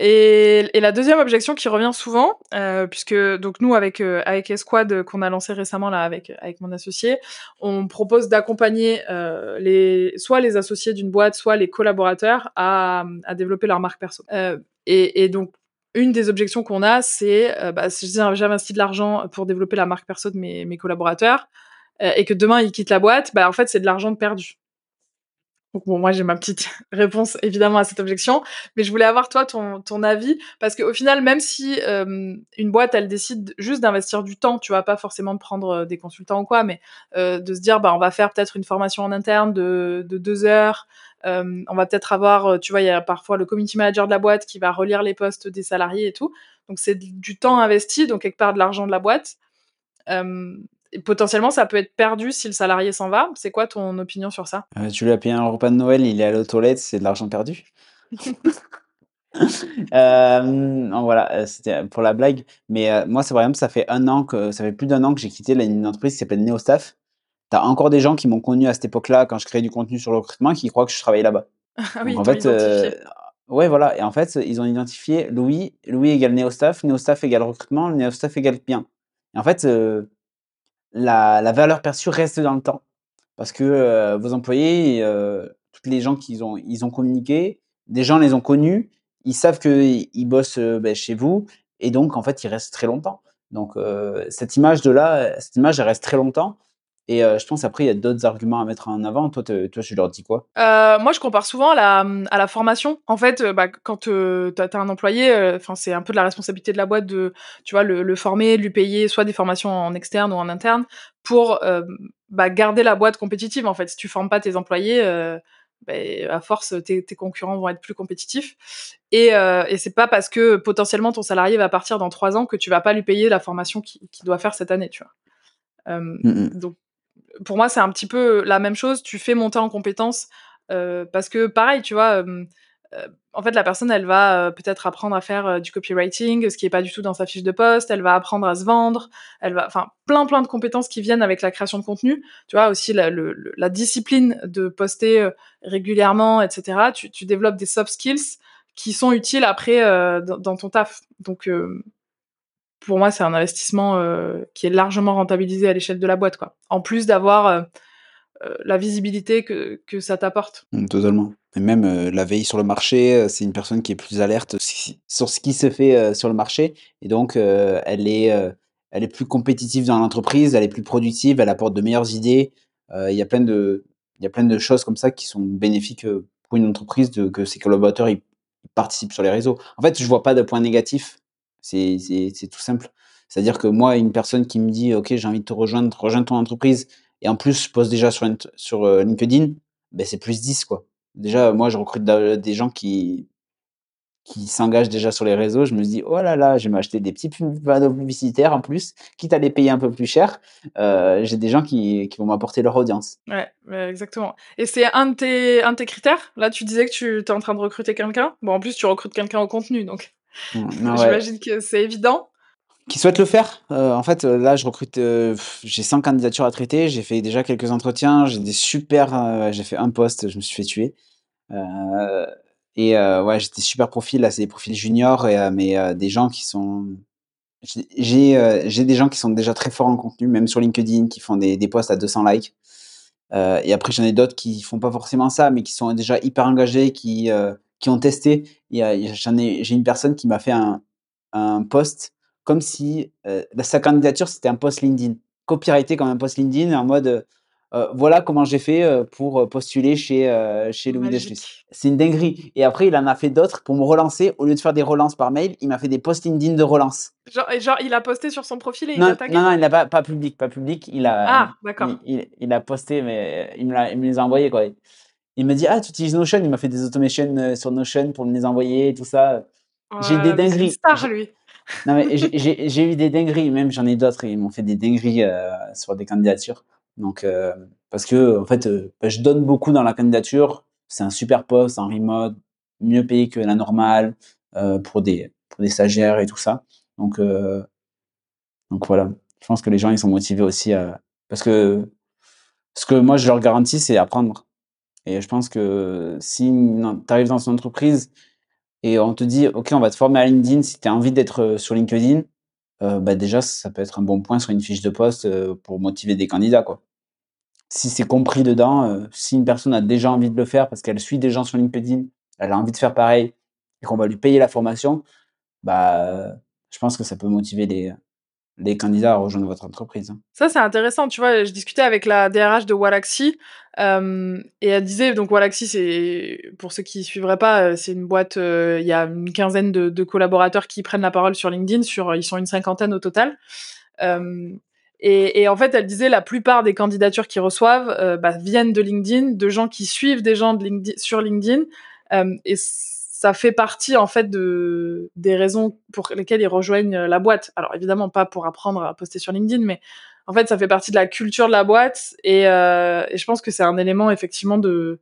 Et, la deuxième objection qui revient souvent, euh, puisque donc nous avec euh, avec Esquad qu'on a lancé récemment là avec avec mon associé, on propose d'accompagner euh, les soit les associés d'une boîte, soit les collaborateurs à, à développer leur marque perso. Et, et, donc une des objections qu'on a, c'est euh, bah, si j'investis de l'argent pour développer la marque perso de mes, collaborateurs euh, et que demain ils quittent la boîte, bah, en fait, c'est de l'argent perdu. Donc bon, moi j'ai ma petite *laughs* réponse évidemment à cette objection, mais je voulais avoir toi ton, avis parce qu'au final, même si une boîte elle décide juste d'investir du temps, tu vas pas forcément prendre euh, des consultants ou quoi, mais euh, de se dire bah on va faire peut-être une formation en interne de deux heures, euh, on va peut-être avoir, euh, tu vois, il y a parfois le community manager de la boîte qui va relire les postes des salariés et tout. Donc c'est du temps investi, donc quelque part de l'argent de la boîte. Euh, et potentiellement, ça peut être perdu si le salarié s'en va. C'est quoi ton opinion sur ça? Tu lui as payé un repas de Noël, il est allé aux toilettes, c'est de l'argent perdu *laughs* voilà, c'était pour la blague. Mais moi, c'est vrai, ça fait un an que ça fait plus d'un an que j'ai quitté une entreprise qui s'appelle Neostaff tu as encore des gens qui m'ont connu à cette époque-là, quand je créais du contenu sur le recrutement, qui croient que je travaillais là-bas. Ah oui, en fait, euh, Ouais, voilà. Et en fait, ils ont identifié Louis, Louis égale Neostaff, Neostaff égale recrutement, Neostaff égale bien et en fait, heu, la la valeur perçue reste dans le temps. Parce que, heu, vos employés, toutes les gens qu'ils ont ils ont communiqué, des gens les ont connus, ils savent qu'ils ils bossent, beh, chez vous. Et donc en fait, ils restent très longtemps. Donc cette image de là, cette image, elle reste très longtemps et heu, je pense après il y a d'autres arguments à mettre en avant. Toi toi tu leur dis quoi? Heu, moi je compare souvent à la, mmh, à la formation. En fait, heu, bah, quand, tu as un employé, enfin c'est un peu de la responsabilité de la boîte de, tu vois, le le former, lui payer soit des formations en externe ou en interne pour, bah, garder la boîte compétitive en fait. Si tu formes pas tes employés, beh, à force tes tes concurrents vont être plus compétitifs et heu et c'est pas parce que potentiellement ton salarié va partir dans 3 ans que tu vas pas lui payer la formation qu'il doit faire cette année, tu vois? Mmh mh. donc pour moi, c'est un petit peu la même chose. Tu fais monter en compétences, heu, parce que pareil, tu vois, heu, en fait, la personne, elle va, heu, peut-être apprendre à faire, du copywriting, ce qui est pas du tout dans sa fiche de poste. Elle va apprendre à se vendre. Elle va enfin, plein, plein de compétences qui viennent avec la création de contenu. Tu vois, aussi la discipline de poster, régulièrement et cetera. Tu développes des soft skills qui sont utiles après, dans dans ton taf. Donc, pour moi, c'est un investissement, heu, qui est largement rentabilisé à l'échelle de la boîte, quoi. En plus d'avoir, heu heu, la visibilité que que ça t'apporte. Mmh, totalement et même, la veille sur le marché, c'est une personne qui est plus alerte sur ce qui se fait, sur le marché et donc elle est, elle est plus compétitive dans l'entreprise, elle est plus productive, elle apporte de meilleures idées. Il y a plein de y a plein de choses comme ça qui sont bénéfiques, pour une entreprise que ses collaborateurs ils participent sur les réseaux. En fait, je vois pas de point négatif. C'est tout simple. C'est-à-dire que moi, une personne qui me dit: «OK, j'ai envie de te rejoindre, rejoindre ton entreprise» et en plus je poste déjà sur sur, heu, LinkedIn, beh, c'est plus 10 quoi. Déjà, moi je recrute da des gens qui qui s'engagent déjà sur les réseaux. Je me dis: «Oh là là, je vais m'acheter des petits panneaux publicitaires en plus, quitte à les payer un peu plus cher». Heu, j'ai des gens qui qui vont m'apporter leur audience. Ouais, exactement et c'est un de tes un de tes critères? Là, tu disais que tu es en train de recruter quelqu'un? Bon, en plus, tu recrutes quelqu'un au contenu, donc *laughs* ouais. j'imagine que c'est évident. Qui souhaitent le faire. Heu, en fait, là, je recrute, heu, j'ai 100 candidatures à traiter. J'ai fait déjà quelques entretiens. J'ai des super, heu, j'ai fait un poste, je me suis fait tuer. Et ouais, j'ai des super profils. Là, c'est des profils juniors et mais des gens qui sont j'ai des gens qui sont déjà très forts en contenu, même sur LinkedIn, qui font des des posts à 200 likes. Et après, j'en ai d'autres qui font pas forcément ça, mais qui sont déjà hyper engagés, qui, qui ont testé. A a j'ai une personne qui m'a fait un un post comme si, heu, bah, sa candidature, c'était un post LinkedIn, copyrighté comme un post LinkedIn en mode, heu heu: «Voilà comment j'ai fait, pour, postuler chez, heu, chez Louis Deslus». Magique. C'est une dinguerie et après il en a fait d'autres pour me relancer. Au lieu de faire des relances par mail, il m'a fait des posts LinkedIn de relance. Genre il a posté sur son profil et il t'a tagué? non, non, il a pas pas public pas public, il a Ah, d'accord. il il a posté, mais il me il me les a envoyés, quoi. Il me dit: «Ah, tu utilises Notion?» il m'a fait des automations, heu, sur Notion pour me les envoyer et tout ça, J'ai eu des Oh dingueries. star lui. non, mais j'ai eu des dingueries, même j'en ai d'autres, ils m'ont fait des dingueries, heu, sur des candidatures. Donc heu, parce qu'en fait, heu, bah, je donne beaucoup dans la candidature. C'est un super poste en remote, mieux payé que la normale, pour des pour des stagiaires et tout ça. Donc donc voilà, je pense que les gens, ils sont motivés aussi, parce que ce que moi je leur garantis, c'est apprendre et je pense que si tu arrives dans une entreprise et on te dit: «OK, on va te former à LinkedIn si tu as envie d'être, heu, sur LinkedIn», heu, bah, déjà ça peut être un bon point sur une fiche de poste, heu, pour motiver des candidats, quoi. Si c'est compris dedans, si une personne a déjà envie de le faire parce qu'elle suit des gens sur LinkedIn, elle a envie de faire pareil et qu'on va lui payer la formation, bah, je pense que ça peut motiver les, les candidats à rejoindre votre entreprise, hein. Ça, c'est intéressant, tu vois? Je discutais avec la DRH de Wallaxy, hem et elle disait donc Wallaxy, c'est pour ceux qui suivraient pas, heu, c'est une boîte, heu, il y a une quinzaine de collaborateurs qui prennent la parole sur LinkedIn, sur ils sont une cinquantaine au total. Et en fait, elle disait la plupart des candidatures qu'ils reçoivent, heu, bah, viennent de LinkedIn, de gens qui suivent des gens de LinkedIn sur LinkedIn, et ça fait partie, en fait, de des raisons pour lesquelles ils rejoignent, la boîte. Alors évidemment pas pour apprendre à poster sur LinkedIn, mais en fait, ça fait partie de la culture de la boîte et et je pense que c'est un élément effectivement de,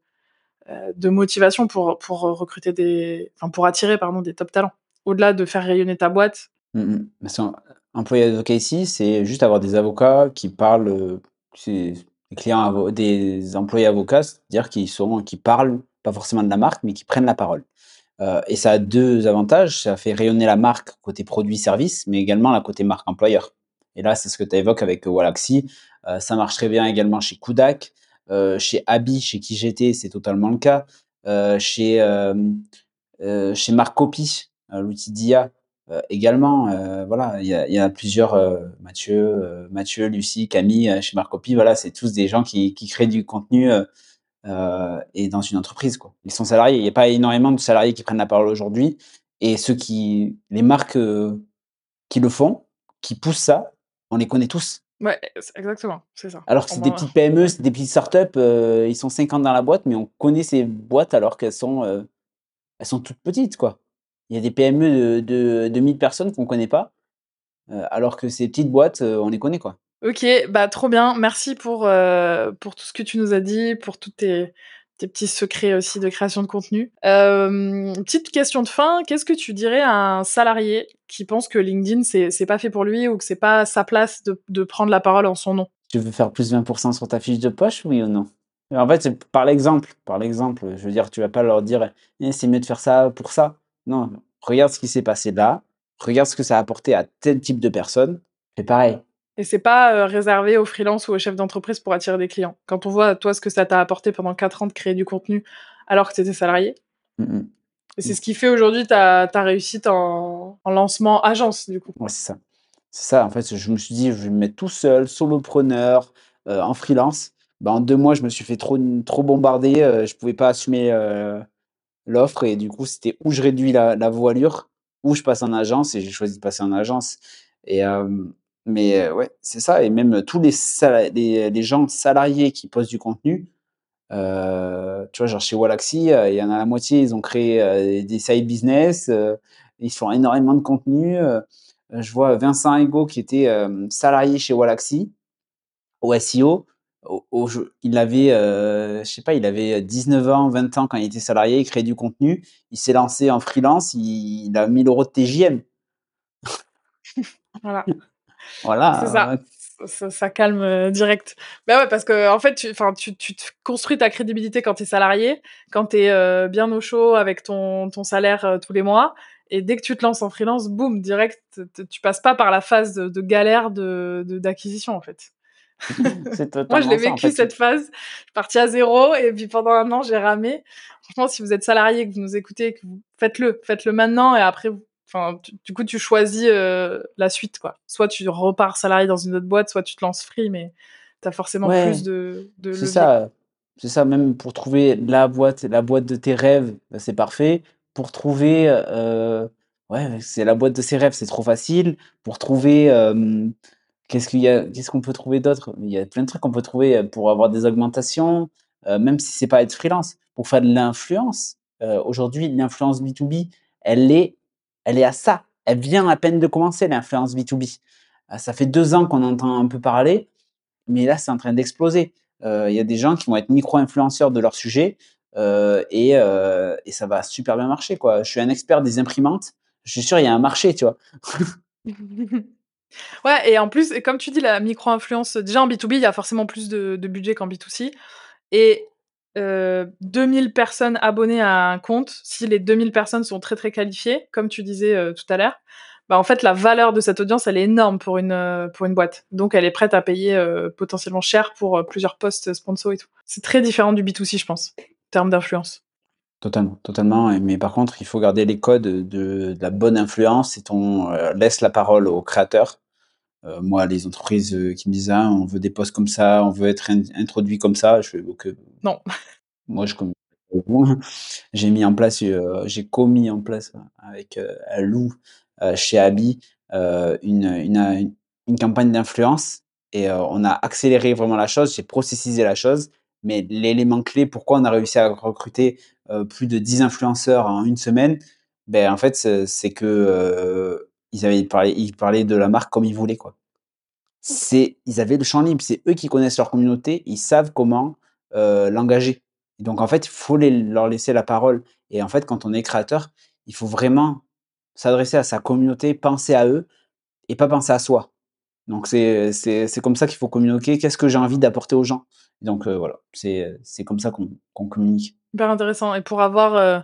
heu, de motivation pour pour recruter des enfin, pour attirer, pardon, des top talents. Au-delà de faire rayonner ta boîte. Mmh mh. Bah, employé advocacy, c'est juste avoir des avocats qui parlent, des clients des employés avocats, c'est-à-dire qui sont qui parlent, pas forcément de la marque, mais qui prennent la parole. Heu et ça a 2 avantages, ça fait rayonner la marque côté produit-service, mais également la côté marque employeur et là, c'est ce que tu évoques avec Wallaxy. Heu, ça marche très bien également chez Kudak, chez Abi, chez qui j'étais, c'est totalement le cas. Chez, chez Marcopy, l'outil d'IA, également, voilà, il y a plusieurs, Mathieu, Mathieu, Lucie, Camille, chez Marcopy, voilà, c'est tous des gens qui créent du contenu, heu et dans une entreprise, quoi. Ils sont salariés, il y a pas énormément de salariés qui prennent la parole aujourd'hui et ceux qui les marques, heu, qui le font, qui poussent ça, on les connaît tous. Ouais, exactement, c'est ça. Alors que c'est des petites PME, c'est des petites start-up, heu, ils sont 50 dans la boîte, mais on connaît ces boîtes alors qu'elles sont, heu, elles sont toutes petites, quoi. Il y a des PME de de de 1000 personnes qu'on connaît pas, alors que ces petites boîtes, on les connaît, quoi. OK, bah, trop bien. Merci pour, heu, pour tout ce que tu nous as dit, pour tous tes tes petits secrets aussi de création de contenu. Hem, petite question de fin, qu'est-ce que tu dirais à un salarié qui pense que LinkedIn, c'est pas fait pour lui ou que c'est pas sa place de de prendre la parole en son nom? Tu veux faire plus 20% sur ta fiche de poche, oui ou non? En fait, c'est par l'exemple, par l'exemple, je veux dire, tu vas pas leur dire: «Eh, c'est mieux de faire ça pour ça». Non, regarde ce qui s'est passé là, regarde ce que ça a apporté à tel type de personne, fais pareil. Et c'est pas, heu, réservé aux freelances ou aux chefs d'entreprise pour attirer des clients. Quand on voit, toi, ce que ça t'a apporté pendant 4 ans de créer du contenu alors que tu étais salarié Mmh mh. et c'est Mmh. ce qui fait aujourd'hui ta ta réussite en en lancement agence, du coup. Ouais, c'est ça. C'est ça, en fait, je me suis dit: «Je vais me mettre tout seul, solopreneur, heu, en freelance». Bah, en 2 mois, je me suis fait trop trop bombarder, heu, je pouvais pas assumer, heu, l'offre et du coup, c'était ou je réduis la la voilure ou je passe en agence et j'ai choisi de passer en agence et hem, mais heu, ouais, c'est ça et même tous les sala les gens salariés qui postent du contenu, heu, tu vois, genre chez Wallaxy, heu, il y en a la moitié, ils ont créé, des side business, ils font énormément de contenu, je vois Vincent Ego qui était, salarié chez Wallaxy, au SEO, il avait, heu, je sais pas, il avait 19 ans, 20 ans quand il était salarié, il créait du contenu, il s'est lancé en freelance, il a 1 000 € de TJM. Voilà. C'est ça. Voilà, ça ça calme, heu, direct. Bah, ouais, parce qu'en fait, tu tu tu te construis ta crédibilité quand tu es salarié, quand tu es, heu, bien au chaud avec ton ton salaire, heu, tous les mois et dès que tu te lances en freelance, boum, direct, tu passes pas par la phase de de galère de de d'acquisition, en fait. *laughs* *laughs* Moi, je l'ai en vécu fait, cette phase. Je suis partie à 0 et puis pendant 1 an, j'ai ramé. Franchement, si vous êtes salarié et que vous nous écoutez, que vous faites-le, faites-le maintenant et après vous enfin, tu du coup, tu choisis, heu, la suite, quoi. Soit tu repars salarié dans une autre boîte, soit tu te lances free, mais tu as forcément plus de de C'est ça, c'est ça, même pour trouver la boîte la boîte de tes rêves, bah, c'est parfait. Pour trouver, heu, ouais, c'est la boîte de ses rêves, c'est trop facile. Pour trouver, qu'est-ce qu'il y a qu'est-ce qu'on peut trouver d'autre? Il y a plein de trucs qu'on peut trouver, heu, pour avoir des augmentations, même si c'est pas être freelance. Pour faire de l'influence, aujourd'hui, l'influence B2B, elle est elle est à ça. Elle vient à peine de commencer l'influence B2B. Heu, ça fait 2 ans qu'on entend un peu parler, mais là, c'est en train d'exploser. Heu, il y a des gens qui vont être micro-influenceurs de leur sujet, heu et ça va super bien marcher. Je suis un expert des imprimantes, je suis sûr il y a un marché, tu vois? *laughs* Ouais et en plus comme tu dis la micro-influence, déjà en B2B, il y a forcément plus de de budget qu'en B2C et heu, 2 000 personnes abonnées à un compte, si les 2 000 personnes sont très, très qualifiées, comme tu disais, heu, tout à l'heure, bah, en fait, la valeur de cette audience, elle est énorme pour une, heu, pour une boîte. Donc elle est prête à payer, heu, potentiellement cher pour, plusieurs posts sponsors et tout. C'est très différent du B2C, je pense, en termes d'influence. Totalement, totalement mais par contre, il faut garder les codes, de de la bonne influence et heu, laisse la parole aux créateurs. Heu, moi, les entreprises, heu, qui me disent: «Ah, on veut des posts comme ça, on veut être in introduit comme ça», je fais: «OK, Non. *laughs* moi je communique avec vous». *laughs* J'ai mis en place, heu, j'ai co-mis en place avec, heu, Lou, chez Abi, une, une, une campagne d'influence et on a accéléré vraiment la chose, j'ai processisé la chose, mais l'élément clé, pourquoi on a réussi à recruter, plus de 10 influenceurs en une semaine, ben en fait, c'est que, ils avaient parlé ils parlaient de la marque comme ils voulaient, quoi. C'est ils avaient le champ libre, c'est eux qui connaissent leur communauté, ils savent comment, heu, l'engager. Donc en fait, il faut leur laisser la parole et en fait, quand on est créateur, il faut vraiment s'adresser à sa communauté, penser à eux et pas penser à soi. Donc c'est comme ça qu'il faut communiquer. Qu'est-ce que j'ai envie d'apporter aux gens? Donc heu, voilà, c'est, comme ça qu'on communique. Hyper intéressant et pour avoir, heu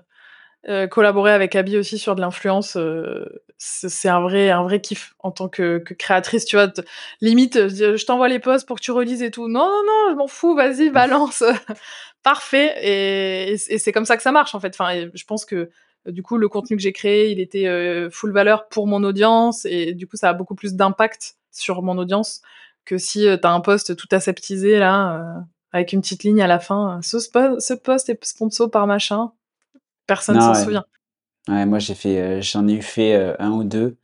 Heu, collaborer avec Abby aussi sur de l'influence, heu, c'est un vrai un vrai kiff en tant que que créatrice, tu vois? Limite, heu, je t'envoie les posts pour que tu relises et tout. «Non, non, non, je m'en fous, vas-y, balance!» *laughs* Parfait et et c'est comme ça que ça marche, en fait. Enfin je pense que, du coup, le contenu que j'ai créé, il était, heu, full valeur pour mon audience et du coup, ça a beaucoup plus d'impact sur mon audience que si, heu, tu as un post tout aseptisé là, avec une petite ligne à la fin, «Ce ce post est sponsor par machin». Personne Non, s'en ouais. souvient. Ouais, moi j'ai fait, heu, j'en ai eu fait, heu, 1 ou 2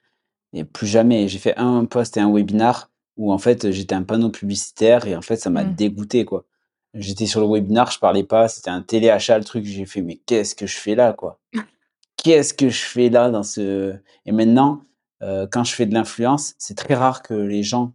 et plus jamais. J'ai fait un post et un webinar où en fait, j'étais un panneau publicitaire et en fait, ça m'a Mmh. dégoûté, quoi. J'étais sur le webinar, je parlais pas, c'était un téléachat le truc, j'ai fait: «Mais qu'est-ce que je fais là, quoi? Qu'est-ce que je fais là dans ce» et maintenant, heu, quand je fais de l'influence, c'est très rare que les gens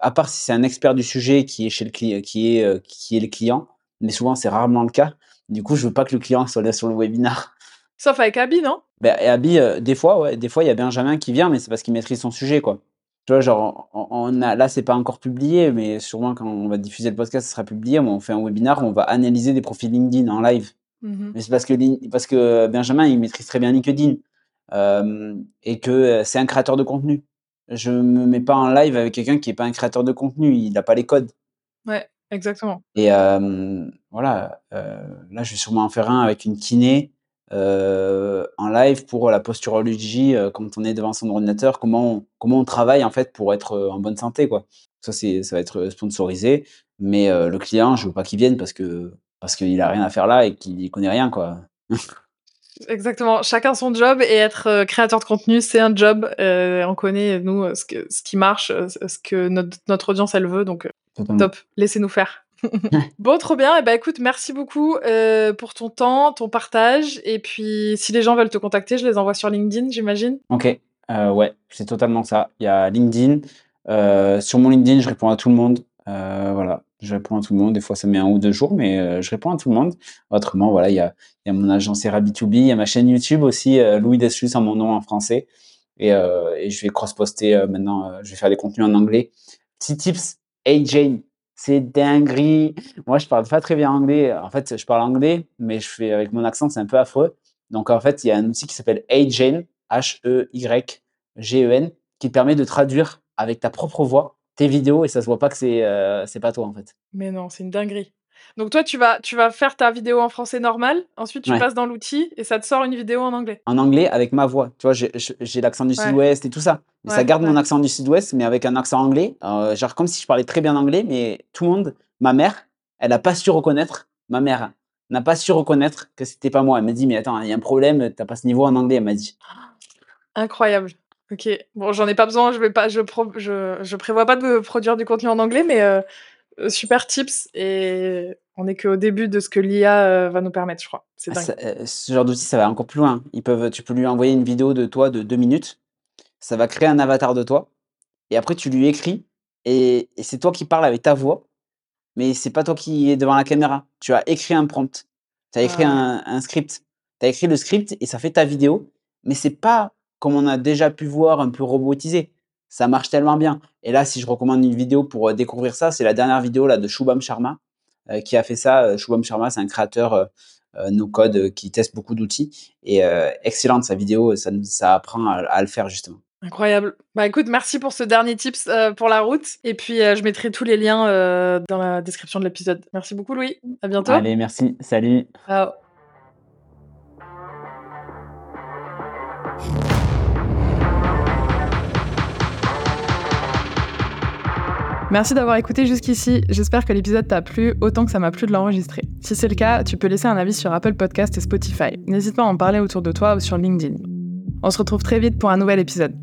à part si c'est un expert du sujet qui est chez le qui est, qui est le client, mais souvent c'est rarement le cas. Du coup, je veux pas que le client soit là sur le webinar. Sauf avec Abby, non? Bah et Abby, heu, des fois, ouais, des fois, il y a Benjamin qui vient, mais c'est parce qu'il maîtrise son sujet, quoi. Tu vois, genre, on on a là, c'est pas encore publié, mais sûrement quand on va diffuser le podcast, ça sera publié, mais on fait un webinar où on va analyser des profils LinkedIn en live. Mmh mh. Mais c'est parce que parce que Benjamin, il maîtrise très bien LinkedIn, hem et que, heu, c'est un créateur de contenu. Je me mets pas en live avec quelqu'un qui est pas un créateur de contenu, il a pas les codes. Ouais, exactement. Et voilà, heu, là, je vais sûrement en faire un avec une kiné, heu, en live pour la posturologie, heu, quand on est devant son ordinateur, comment on comment on travaille, en fait, pour être, en bonne santé, quoi. Ça, c'est ça va être, sponsorisé, mais le client, je veux pas qu'il vienne parce que parce qu'il a rien à faire là et qu'il connaît rien, quoi. *laughs* Exactement, chacun son job et être, créateur de contenu, c'est un job, on connaît, nous, ce que ce qui marche, ce que notre notre audience, elle veut donc Totalement. top, laissez-nous faire. *laughs* Bon, trop bien et bah, écoute, merci beaucoup, heu, pour ton temps, ton partage et puis si les gens veulent te contacter, je les envoie sur LinkedIn, j'imagine? OK, heu, ouais, c'est totalement ça. Il y a LinkedIn, heu, sur mon LinkedIn, je réponds à tout le monde, heu, voilà, je réponds à tout le monde. Des fois, ça met 1 ou 2 jours, mais je réponds à tout le monde. Autrement, voilà, il y a y a mon agence ERA B2B, il y a ma chaîne YouTube aussi, Louis Deslus en mon nom en français et je vais cross poster, heu, maintenant, je vais faire des contenus en anglais. Petit tips, Jane, c'est dinguerie! Moi, je parle pas très bien anglais. En fait, je parle anglais, mais je fais avec mon accent, c'est un peu affreux. Donc en fait, il y a un outil qui s'appelle Hey Jane, H-E-Y-G-E-N, qui te permet de traduire avec ta propre voix tes vidéos et ça se voit pas que c'est, heu, c'est pas toi, en fait. Mais non, c'est une dinguerie. Donc toi, tu vas tu vas faire ta vidéo en français normal, ensuite tu Ouais. passes dans l'outil et ça te sort une vidéo en anglais? En anglais avec ma voix. Tu vois, j'ai l'accent du Ouais. Sud-Ouest et tout ça. Mais ça garde mon accent du Sud-Ouest, mais avec un accent anglais, heu, genre comme si je parlais très bien anglais, mais tout le monde ma mère, elle a pas su reconnaître ma mère n'a pas su reconnaître que c'était pas moi. Elle m'a dit: «Mais attends, il y a un problème, tu as pas ce niveau en anglais», elle m'a dit. Incroyable. OK. Bon, j'en ai pas besoin, je vais pas je pro je je prévois pas de produire du contenu en anglais, mais heu, super tips et on est qu'au début de ce que l'IA, heu, va nous permettre, je crois. Ah ça, heu, ce genre d'outil, ça va encore plus loin. Ils peuvent tu peux lui envoyer une vidéo de toi de 2 minutes, ça va créer un avatar de toi et après tu lui écris et et c'est toi qui parles avec ta voix, mais c'est pas toi qui est devant la caméra. Tu as écrit un prompt, tu as écrit Ah un script. Tu as écrit le script et ça fait ta vidéo, mais c'est pas comme on a déjà pu voir un peu robotisé. Ça marche tellement bien et là, si je recommande une vidéo pour, heu, découvrir ça, c'est la dernière vidéo là de Shubham Sharma, heu, qui a fait ça. Heu, Shubham Sharma, c'est un créateur, no code, qui teste beaucoup d'outils et excellente sa vidéo, ça nous ça apprend à à le faire justement. Incroyable. Bah, écoute, merci pour ce dernier tips, pour la route et puis, je mettrai tous les liens, dans la description de l'épisode. Merci beaucoup Louis, à bientôt. Allez, merci, salut. Ciao. Merci d'avoir écouté jusqu'ici. J'espère que l'épisode t'a plu autant que ça m'a plu de l'enregistrer. Si c'est le cas, tu peux laisser un avis sur Apple Podcast et Spotify. N'hésite pas à en parler autour de toi ou sur LinkedIn. On se retrouve très vite pour un nouvel épisode.